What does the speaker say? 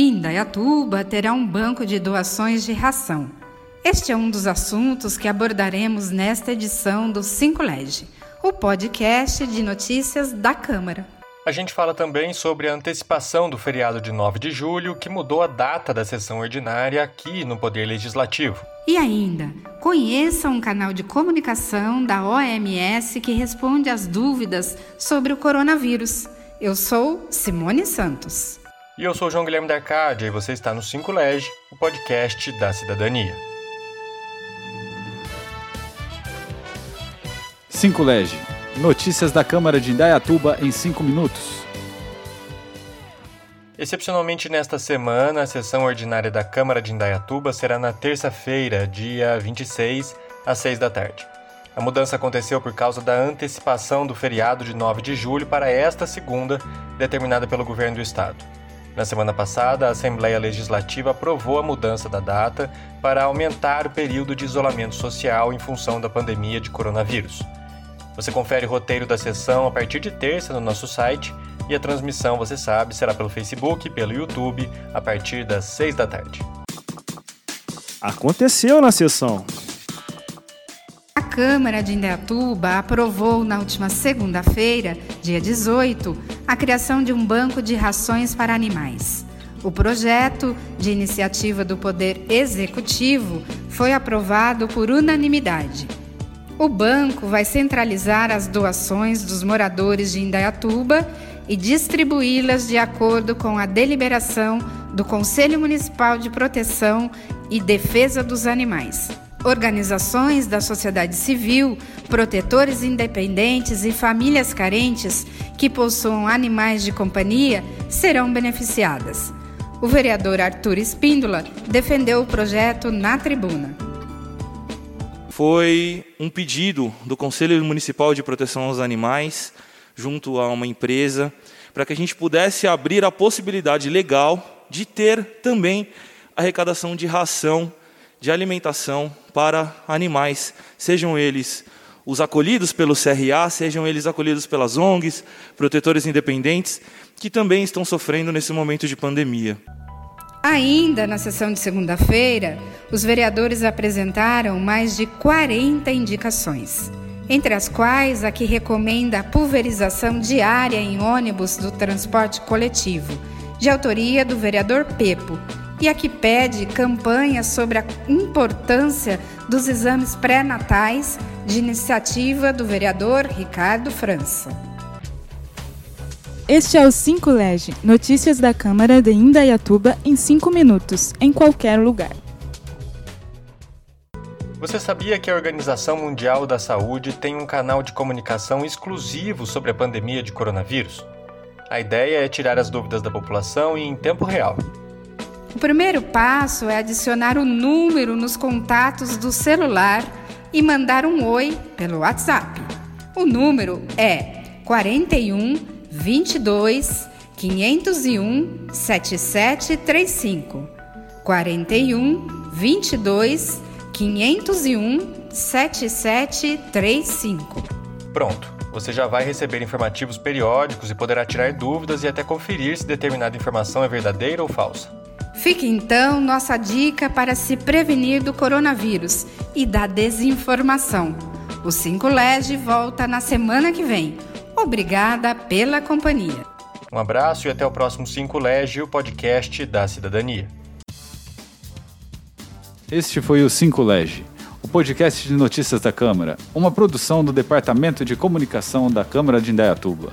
Indaiatuba terá um banco de doações de ração. Este é um dos assuntos que abordaremos nesta edição do 5 Lege, o podcast de notícias da Câmara. A gente fala também sobre a antecipação do feriado de 9 de julho, que mudou a data da sessão ordinária aqui no Poder Legislativo. E ainda, conheça um canal de comunicação da OMS que responde às dúvidas sobre o coronavírus. Eu sou Simone Santos. E eu sou João Guilherme da Arcádia e você está no 5 Lege, o podcast da cidadania. 5 Lege Notícias da Câmara de Indaiatuba em 5 minutos. Excepcionalmente nesta semana, a sessão ordinária da Câmara de Indaiatuba será na terça-feira, dia 26, às 6 da tarde. A mudança aconteceu por causa da antecipação do feriado de 9 de julho para esta segunda, determinada pelo governo do estado. Na semana passada, a Assembleia Legislativa aprovou a mudança da data para aumentar o período de isolamento social em função da pandemia de coronavírus. Você confere o roteiro da sessão a partir de terça no nosso site e a transmissão, você sabe, será pelo Facebook e pelo YouTube a partir das 6 da tarde. Aconteceu na sessão. Câmara de Indaiatuba aprovou na última segunda-feira, dia 18, a criação de um banco de rações para animais. O projeto, de iniciativa do Poder Executivo, foi aprovado por unanimidade. O banco vai centralizar as doações dos moradores de Indaiatuba e distribuí-las de acordo com a deliberação do Conselho Municipal de Proteção e Defesa dos Animais. Organizações da sociedade civil, protetores independentes e famílias carentes que possuam animais de companhia serão beneficiadas. O vereador Arthur Espíndola defendeu o projeto na tribuna foi um pedido do Conselho Municipal de Proteção aos Animais, junto a uma empresa, para que a gente pudesse abrir a possibilidade legal de ter também arrecadação de ração, de alimentação para animais, sejam eles os acolhidos pelo CRA, sejam eles acolhidos pelas ONGs, protetores independentes, que também estão sofrendo nesse momento de pandemia. Ainda na sessão de segunda-feira, os vereadores apresentaram mais de 40 indicações, entre as quais a que recomenda a pulverização diária em ônibus do transporte coletivo, de autoria do vereador Pepo, e a que pede campanha sobre a importância dos exames pré-natais, de iniciativa do vereador Ricardo França. Este é o 5 Lege, notícias da Câmara de Indaiatuba em 5 minutos, em qualquer lugar. Você sabia que a Organização Mundial da Saúde tem um canal de comunicação exclusivo sobre a pandemia de coronavírus? A ideia é tirar as dúvidas da população em tempo real. O primeiro passo é adicionar o número nos contatos do celular e mandar um oi pelo WhatsApp. O número é 41 22 501 7735 41 22 501 7735. Pronto, você já vai receber informativos periódicos e poderá tirar dúvidas e até conferir se determinada informação é verdadeira ou falsa. Fique então nossa dica para se prevenir do coronavírus e da desinformação. O 5 Lege volta na semana que vem Obrigada pela companhia. Um abraço e até o próximo 5 Lege, o podcast da cidadania. Este foi o 5 Lege, o podcast de notícias da Câmara, uma produção do Departamento de Comunicação da Câmara de Indaiatuba.